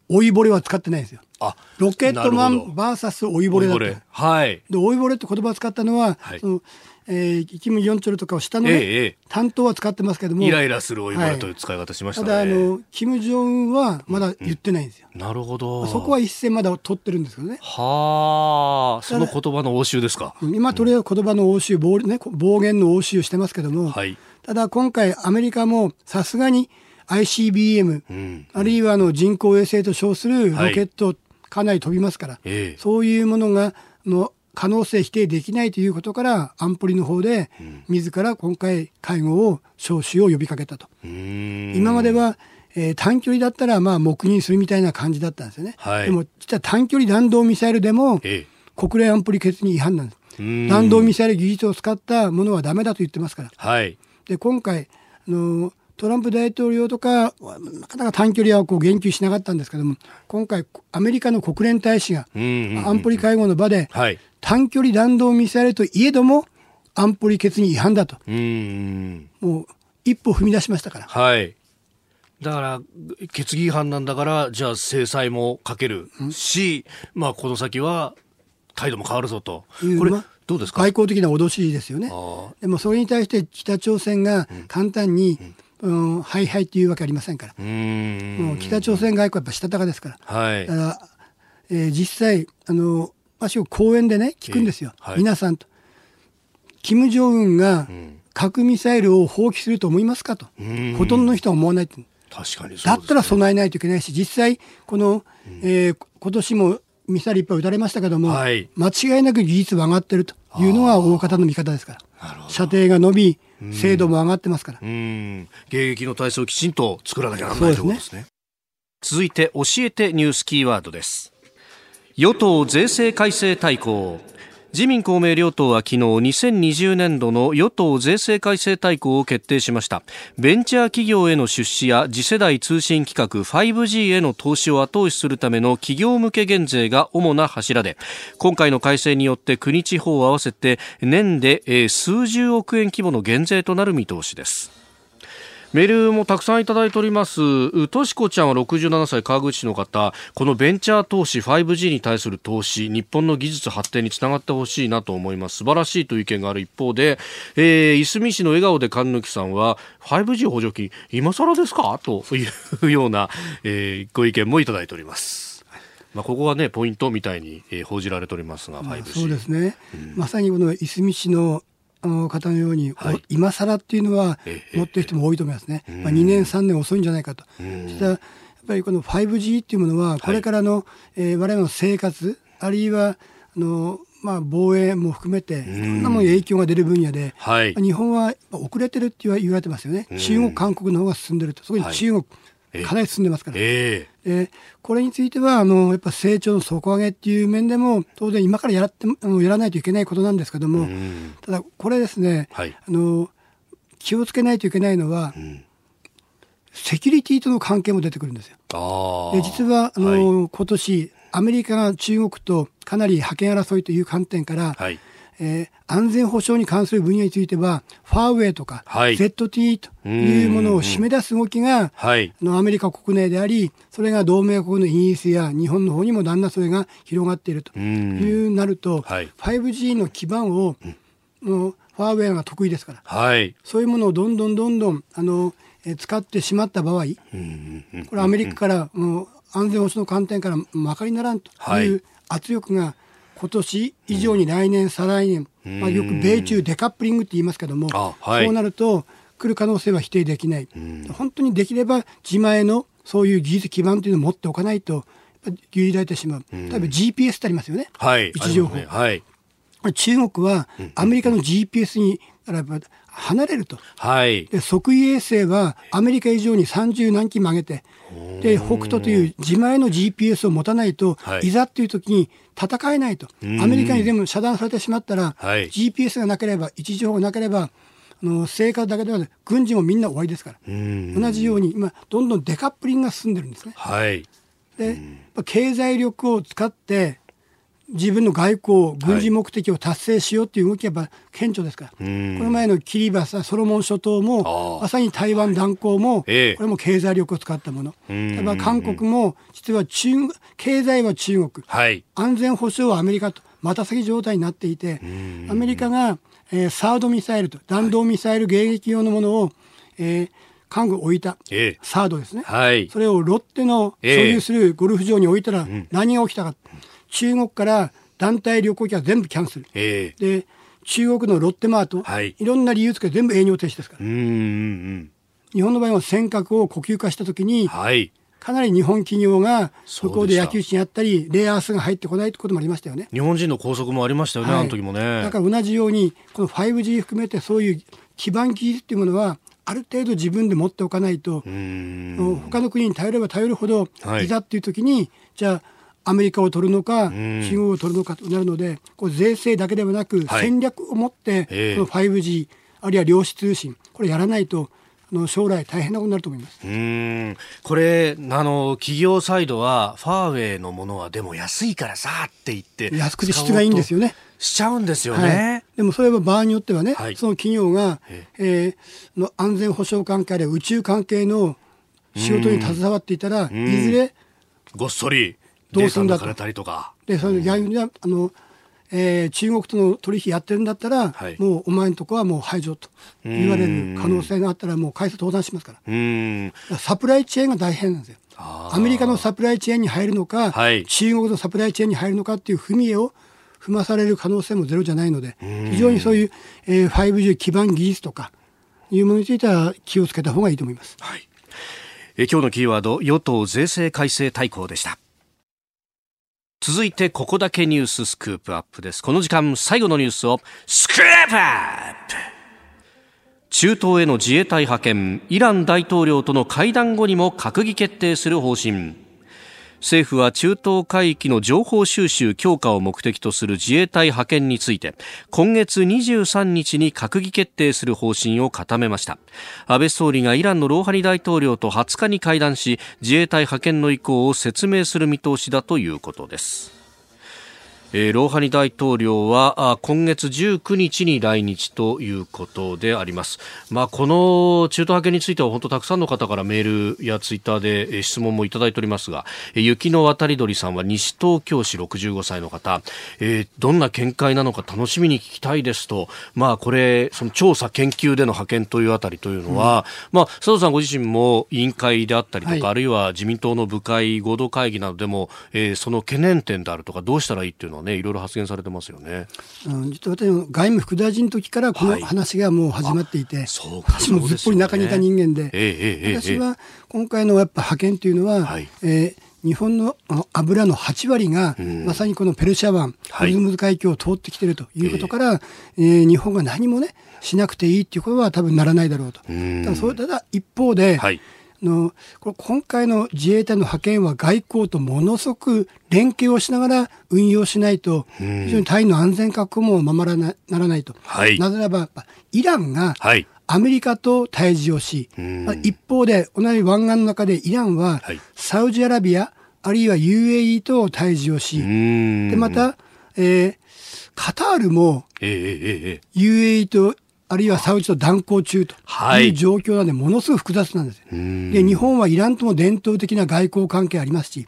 老いぼれは使ってないんですよ。あロケットマン VS 老いぼれだと。はい、で老いぼれって言葉を使ったのは、はい、そのえー、キム・ヨンチョルとかを下の、ね、ええ、担当は使ってますけども。イライラするおいという使い方しましたね、はい、ただあのキム・ジョンはまだ言ってないんですよ、うん、なるほど。そこは一線まだ取ってるんですけどね。はあ。その言葉の応酬ですか？今とりあえず言葉の応酬暴,、ね、暴言の応酬してますけども、はい、ただ今回アメリカもさすがに ICBM、うん、あるいはあの人工衛星と称するロケット、かなり飛びますから、ええ、そういうものがの可能性否定できないということから安保理の方で自ら今回会合を招集を呼びかけたと。今まではえー、短距離だったらまあ黙認するみたいな感じだったんですよね。はい、でも実は短距離弾道ミサイルでも国連安保理決議違反なんです。弾道ミサイル技術を使ったものはダメだと言ってますから。はい、で今回あのトランプ大統領とかなかなか短距離はこう言及しなかったんですけども今回アメリカの国連大使が安保理会合の場で、はい、短距離弾道ミサイルといえども安保理決議違反だと。もう一歩踏み出しましたから。はい。だから決議違反なんだからじゃあ制裁もかける。し、まあ、この先は態度も変わるぞと。これどうですか？外交的な脅しですよね。でもそれに対して北朝鮮が簡単に、うん、うん、はいはいっていうわけありませんから。もう北朝鮮外交はやっぱしたたかですから。はい、だから、えー、実際あの私を講演でね聞くんですよ、えーはい、皆さんと。金正恩が核ミサイルを放棄すると思いますかと、ほとんどの人は思わないって。確かに、ね、だったら備えないといけないし、実際、この、うん、えー、今年もミサイルいっぱい撃たれましたけども、はい、間違いなく技術は上がってるというのが大方の見方ですから。射程が伸び、精度も上がってますから。迎撃の体制をきちんと作らなきゃならないということですね。続いて教えてニュースキーワードです。与党税制改正大綱自民公明両党は昨日2020年度の与党税制改正大綱を決定しました。ベンチャー企業への出資や次世代通信規格 5G への投資を後押しするための企業向け減税が主な柱で今回の改正によって国地方を合わせて年で数十億円規模の減税となる見通しです。メールもたくさんいただいております。としこちゃんは67歳川口市の方、このベンチャー投資 5G に対する投資、日本の技術発展につながってほしいなと思います。素晴らしいという意見がある一方で、えー、いすみ市の笑顔で神抜さんは、5G 補助金、今更ですか？というような、えー、ご意見もいただいております。まあ、ここがね、ポイントみたいに、えー、報じられておりますが、5G。そうですね。うん、まさにこのいすみ市のあの方のように、はい、今更っていうのは持ってる人も多いと思いますね、ええ、まあ、2年3年遅いんじゃないかと、そしたらやっぱりこの 5G っていうものはこれからの、はいえー、我々の生活あるいはあのまあ、防衛も含めて、いろんなも影響が出る分野で、はい、日本は遅れてるって言われてますよね、中国、韓国の方が進んでると、そこに中国、かなり進んでますから、えー、これについてはあのやっぱ成長の底上げっていう面でも当然今からやらってあのやらないといけないことなんですけども、ただこれですね、はい、あの気をつけないといけないのは、うん、セキュリティとの関係も出てくるんですよ。で実はあの、はい、今年アメリカが中国とかなり覇権争いという観点から、はいえー、安全保障に関する分野については、ファーウェイとか、はい、ZT というものを締め出す動きが、はい、のアメリカ国内であり、それが同盟国のイギリスや日本の方にもだんだんそれが広がっているというなると、はい、5G の基盤を、のファーウェイが得意ですから、はい、そういうものをどんどんどんどんあの、え使ってしまった場合、これアメリカからもう安全保障の観点からまかりならんという圧力が、今年以上に来年、再来年、まあ、よく米中デカップリングって言いますけども、はい、そうなると来る可能性は否定できない、本当にできれば自前のそういう技術基盤というのを持っておかないと牛耳られてしまう、例えば GPS ってありますよね、はい、位置情報、ね。はい、中国はアメリカの GPS に離れると、はい、で測位衛星はアメリカ以上に30何機も上げてで北斗という自前の GPS を持たないと、はい、いざっていう時に戦えないと。アメリカに全部遮断されてしまったら、はい、GPS がなければ位置情報がなければあの生活だけではなく軍事もみんな終わりですから。同じように今どんどんデカップリングが進んでるんですね。はい、で経済力を使って自分の外交、軍事目的を達成しようという動きがやっぱ顕著ですから、この前のキリバス、ソロモン諸島も、まさに台湾断交も、これも経済力を使ったもの、例えば韓国も、実は中経済は中国、はい、安全保障はアメリカと、また先状態になっていて、アメリカが、えー、サードミサイルと、弾道ミサイル迎撃用のものを、えー、韓国置いた、えー、サードですね、はい、それをロッテの所有するゴルフ場に置いたら、何が起きたか。中国から団体旅行客は全部キャンセル。えー、で、中国のロッテマート、はい、いろんな理由つけて全部営業停止ですから。うんうんうん日本の場合は尖閣を呼吸化したときに、はい、かなり日本企業がそこで焼き討ちにあったり、レアアースが入ってこないってこともありましたよね。日本人の拘束もありましたよね、はい、あの時もね。だから同じように、この 5G 含めてそういう基盤技術っていうものは、ある程度自分で持っておかないと、他の国に頼れば頼るほど、いざっていう時に、じゃあ、アメリカを取るのか、中国を取るのかとなるので、これ税制だけではなく、戦略を持って、この 5G、あるいは量子通信、これやらないと、の将来大変なことになると思います。うん。これあの企業サイドはファーウェイのものはでも安いからさって言って安くて質がいいんですよね。しちゃうんですよね、はい、でもそれは場合によってはね、はい、その企業が、えー、の安全保障関係で宇宙関係の仕事に携わっていたらいずれごっそりどうするんだと。で、それ逆に、あの、えー、中国との取引やってるんだったら、はい、もうお前のとこはもう排除と言われる可能性があったら、もう会社倒産しますから。サプライチェーンが大変なんですよ。アメリカのサプライチェーンに入るのか、はい、中国のサプライチェーンに入るのかっていう踏み絵を踏まされる可能性もゼロじゃないので、非常にそういう、えー、5G 基盤技術とかいうものについては気をつけた方がいいと思います。はい、え今日のキーワード、与党税制改正大綱でした。続いてここだけニューススクープアップです。この時間最後のニュースをスクープアップ中東への自衛隊派遣、イラン大統領との会談後にも閣議決定する方針。政府は中東海域の情報収集強化を目的とする自衛隊派遣について今月23日に閣議決定する方針を固めました。安倍総理がイランのローハリ大統領と20日に会談し自衛隊派遣の意向を説明する見通しだということです。えー、ローハニ大統領は今月19日に来日ということであります。まあ、この中途派遣については本当たくさんの方からメールやツイッターで質問もいただいておりますが、雪の渡り鳥さんは西東京市65歳の方、えー、どんな見解なのか楽しみに聞きたいですと、まあ、これ、その調査研究での派遣というあたりというのは、うん、まあ、佐藤さんご自身も委員会であったりとか、はい、あるいは自民党の部会合同会議などでも、えー、その懸念点であるとか、どうしたらいいっていうのはね、いろいろ発言されてますよね。うん、実は私も外務副大臣の時からこの話がもう始まっていて、はい、私もずっぽり中にいた人間で、えーえー、私は今回のやっぱ派遣というのは、はい、えー日本の油の8割が、まさにこのペルシャ湾、ホルムズ海峡を通ってきているということから、はい、えー、日本が何もね、しなくていいっていうことは多分ならないだろうと。ただそれただ一方で、はいのこれ今回の自衛隊の派遣は外交とものすごく連携をしながら運用しないと、非常に隊員の安全確保も守らなならないと。はい、なぜならば、イランが、アメリカと対峙をし、一方で同じ湾岸の中でイランは、サウジアラビア、あるいは UAE と対峙をし、でまた、えー、カタールも、UAE とあるいはサウジと断交中という状況なんで、ものすごく複雑なんです。で、日本はイランとも伝統的な外交関係ありますし、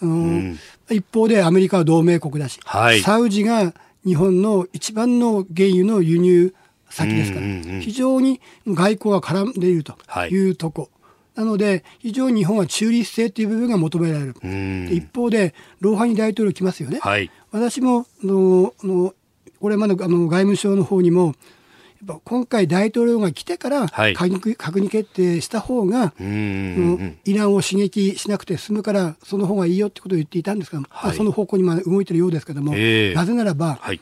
うん、一方でアメリカは同盟国だし、はい、サウジが日本の一番の原油の輸入先ですから、非常に外交が絡んでいるとい。うとこ。はいなので、非常に日本は中立性という部分が求められる。一方で、ローハニ大統領来ますよね。はい、私ものの、これまであの外務省の方にも、今回大統領が来てから閣議決定した方が、イランを刺激しなくて済むからその方がいいよってことを言っていたんですが、はい、その方向にま動いてるようですけども、えー、なぜならば、はい、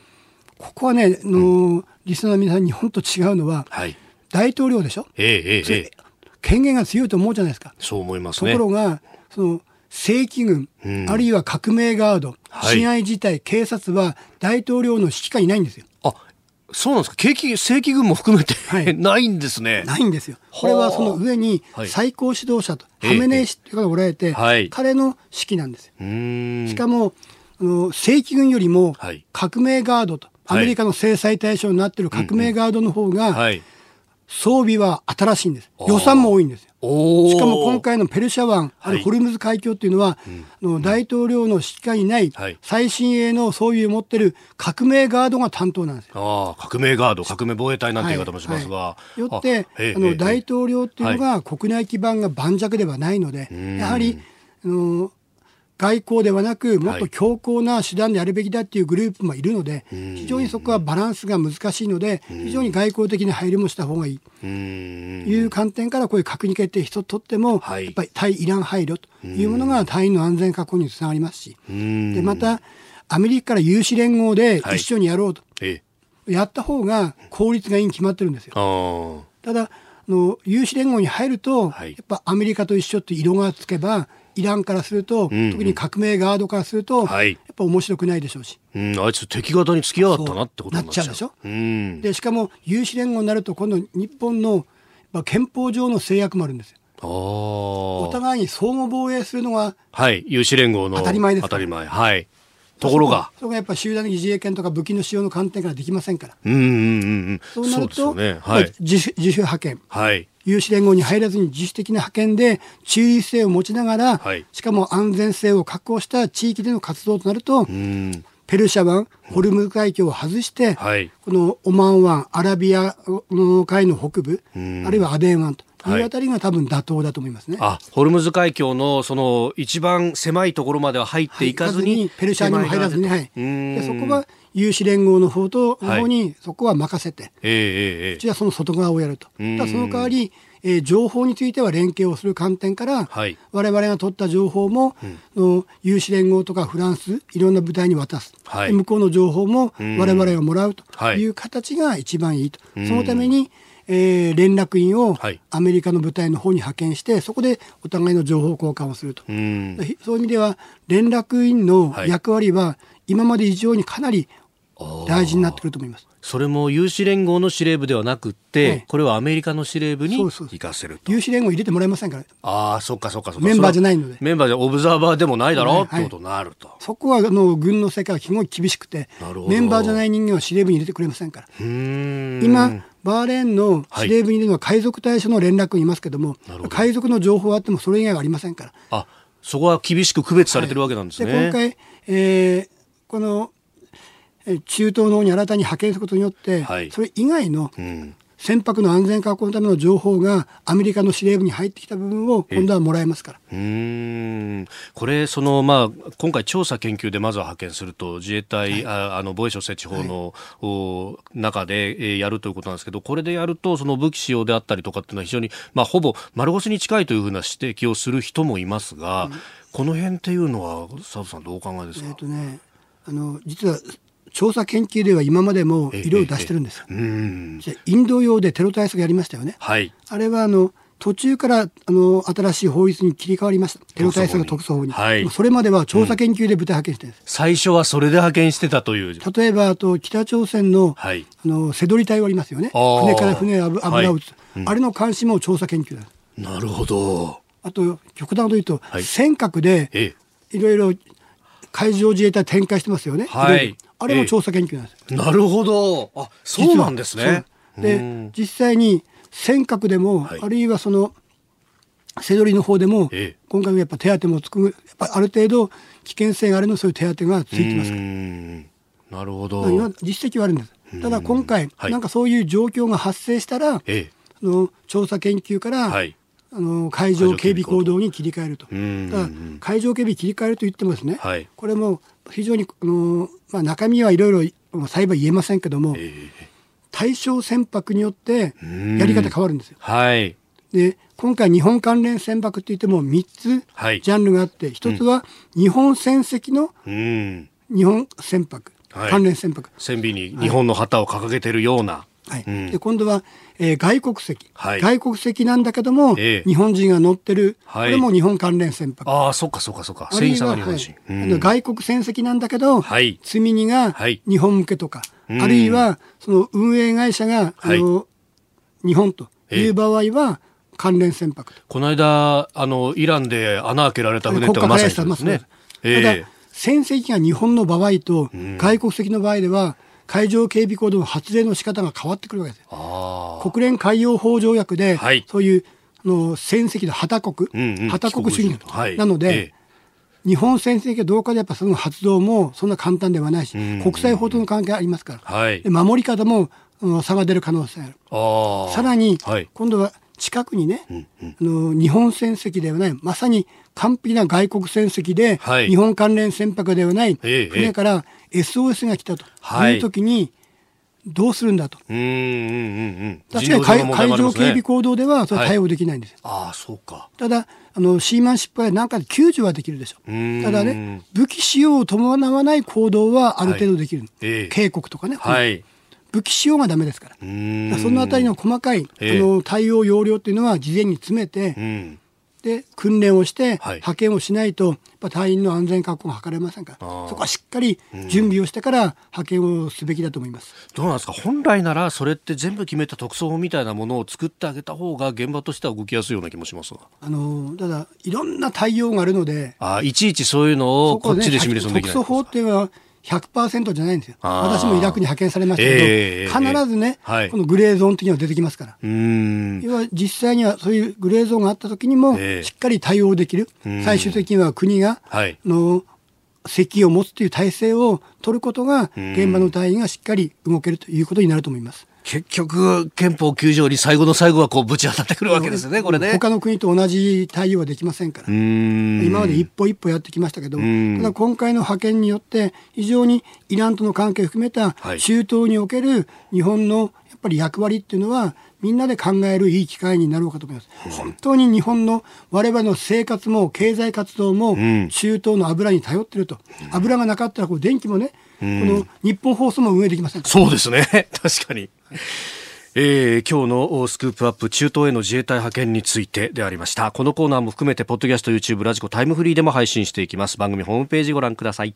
ここはねの、うん、リスナーの皆さん日本と違うのは、はい、大統領でしょ、えーえー、権限が強いと思うじゃないですか。そう思います、ね、ところがその正規軍、うん、あるいは革命ガード、治安自体、警察は大統領の指揮下にないんですよ。あそうなんですか？景気正規軍も含めて、はい、ないんですね。ないんですよ。これはその上に最高指導者と、はい、ハメネイ師という方がおられて、はい、彼の指揮なんですよ。しかも、あの正規軍よりも革命ガードと、アメリカの制裁対象になっている革命ガードの方が、装備は新しいんです。予算も多いんですよ。しかも今回のペルシャ湾、あのホルムズ海峡っていうのは、はい、大統領の指揮下にない最新鋭の装備を持ってる革命ガードが担当なんですよ。あ革命ガード、革命防衛隊なんて言い方もしますが。はい。はい、よって、あの大統領っていうのが国内基盤が盤石ではないので、やはり、あの外交ではなく、もっと強硬な手段でやるべきだっていうグループもいるので、非常にそこはバランスが難しいので、非常に外交的な配慮もした方がいい。という観点から、こういう閣議決定一つとっても、やっぱり対イラン配慮というものが隊員の安全確保につながりますし、でまた、アメリカから有志連合で一緒にやろうと、やった方が効率がいいに決まってるんですよ。ただの有志連合に入ると、やっぱアメリカと一緒って色がつけば、イランからすると、うんうん、特に革命ガードからすると、はい、やっぱ面白くないでしょうし。うん、あいつ敵方に付き合ったなってことになっちゃうでしょ？うん、でしかも有志連合になると今度日本の憲法上の制約もあるんですよ。お互いに相互防衛するのが、はい、有志連合の当たり前です。当たり前。はい。ところが。そこがやっぱ集団的自衛権とか武器の使用の観点からできませんから。うんうんうん。そうなると、ねはい、自主自主派遣。はい。有志連合に入らずに自主的な派遣で中立性を持ちながら、はい、しかも安全性を確保した地域での活動となると、ペルシャ湾、ホルムズ海峡を外して、はい、このオマーン湾、アラビアの海の北部、あるいはアデン湾と。いうあたりが多分妥当だと思いますね。あ、ホルムズ海峡のその一番狭いところまでは入っていかずに、はい、ペルシャにも入らずに、はい。でそこは有志連合の方との方にそこは任せて、はい、えー、うちはその外側をやると。だその代わり、えー、情報については連携をする観点から、はい、我々が取った情報も、うん、有志連合とかフランスいろんな部隊に渡す、はい、向こうの情報も我々がもらうとい。う形が一番いいと、そのためにえー、連絡員をアメリカの部隊の方に派遣して、そこでお互いの情報交換をすると。そういう意味では、連絡員の役割は、今まで以上にかなり大事になってくると思います。それも有志連合の司令部ではなくて、はい、これはアメリカの司令部に行かせると。有志連合入れてもらえませんから。ああそっかそっかそっか。メンバーじゃないので。メンバーでオブザーバーでもないだろ？う、はい、ってことになると。そこはあの軍の世界はすごい厳しくてメンバーじゃない人間は司令部に入れてくれませんから。今バーレーンの司令部にいるのは海賊対象の連絡いますけども、はい、海賊の情報はあってもそれ以外はありませんから。あそこは厳しく区別されてるわけなんですね、はい、今回、えー、この中東の方に新たに派遣することによって、はい、それ以外の、船舶の安全確保のための情報がアメリカの司令部に入ってきた部分を今度はもらえますから。うん。これその、まあ、今回、調査研究でまずは派遣すると自衛隊、はい、ああの防衛省設置法の、はい、中で、えー、やるということなんですけどこれでやるとその武器使用であったりとかっていうのは非常に、まあ、ほぼ丸腰に近いというふうな指摘をする人もいますが、うん、この辺っていうのは佐藤さんどうお考えですか、えーとね、あの実は調査研究では今までもいろいろ出してるんです。インド洋でテロ対策やりましたよね。はい、あれはあの途中からあの新しい法律に切り替わりました。テロ対策特措法に。はい、それまでは調査研究で部隊派遣してるんです、うん、最初はそれで派遣してたという。例えばあと北朝鮮の、はい、あの瀬取り隊はありますよね。船から船へ油を撃つ、はいうん、あれの監視も調査研究だ。なるほど。あと極端と言うと、はい、尖閣でいろいろ海上自衛隊展開してますよね。はい。あれも調査研究なんです。なるほど。あ、そうなんですね。で、実際に尖閣でも、はい、あるいはその、瀬取りの方でも、ええ、今回はやっぱ手当もつく、やっぱある程度危険性があるのそういう手当がついてますから。なるほど。実績はあるんです。ただ今回、なんかそういう状況が発生したら、ええ、の調査研究から、はい、あの海上警備行動に切り替えると。だ海上警備切り替えると言ってもですね、はい、これも非常にあの、まあ、中身はいろいろ裁判言えませんけども、えー、対象船舶によってやり方変わるんですよ。はい、で今回日本関連船舶って言っても3つジャンルがあって、1つは日本船籍の日本船舶、関連船舶。船尾に日本の旗を掲げてるような。はい、うん、で今度は、えー、外国籍、はい、外国籍なんだけども、えー、日本人が乗ってる、はい、これも日本関連船舶。ああ、そっかそっかそっか。船員さんが日本人。はい、うん、外国船籍なんだけど、はい、積み荷が日本向けとか、はい、あるいはその運営会社が、あの日本という場合は、関連船舶この間あのイランで穴開けられた船ってまさにそうですね。ただ船籍が日本の場合と外国籍の場合では、海上警備行動の発令の仕方が変わってくるわけです。国連海洋法条約で、はい、そういうの船籍の旗国、うんうん、旗国主義、はい、なので、ええ、日本船籍がどうかでやっぱその発動もそんな簡単ではないし、国際法との関係ありますから、はい、守り方も、うん、差が出る可能性ある。あさらに、はい、今度は近くにね、うんうん、あの日本船籍ではない、まさに完璧な外国船籍で、はい、日本関連船舶ではない船から SOS が来たという時に、どうするんだと。うんうんうん、確かに海上警備行動ではそれ対応できないんですよ。はい、ああ、そうか。ただ、あの、シーマンシップは何かで救助はできるでしょう。ただね、武器使用を伴わない行動はある程度できる。はいえー、警告とかね。はい。武器使用がダメですから。そのあたりの細かい、えー、あの対応要領っていうのは事前に詰めて、で訓練をして、派遣をしないと、やっぱ隊員の安全確保が図れませんから、そこはしっかり準備をしてから派遣をすべきだと思います、どうなんですか、本来なら、それって全部決めた特措法みたいなものを作ってあげた方が、現場としては動きやすいような気もしますあのただ、いろんな対応があるので、あいちいちそういうのをこっちでシミュレーションできない、特措法っていうのは100%じゃないんですよ。私もイラクに派遣されましたけど、えー、必ずね、えー、このグレーゾーン的には出てきますから。要は実際にはそういうグレーゾーンがあった時にも、しっかり対応できる。最終的には国が、はい、の責を持つという体制を取ることが、現場の隊員がしっかり動けるということになると思います。結局、憲法9条に最後の最後はこうぶち当たってくるわけですね、これね。他の国と同じ対応はできませんから。今まで一歩一歩やってきましたけど、ただ今回の派遣によって、非常にイランとの関係を含めた中東における日本のやっぱり役割っていうのは、みんなで考えるいい機会になろうかと思います。本当に日本の我々の生活も経済活動も中東の油に頼ってると。油がなかったらこう電気もね、この日本放送も運営できませんそうですね。確かに。えー、今日のスクープアップ中東への自衛隊派遣についてでありましたこのコーナーも含めてポッドキャスト YouTube ラジコタイムフリーでも配信していきます番組ホームページご覧ください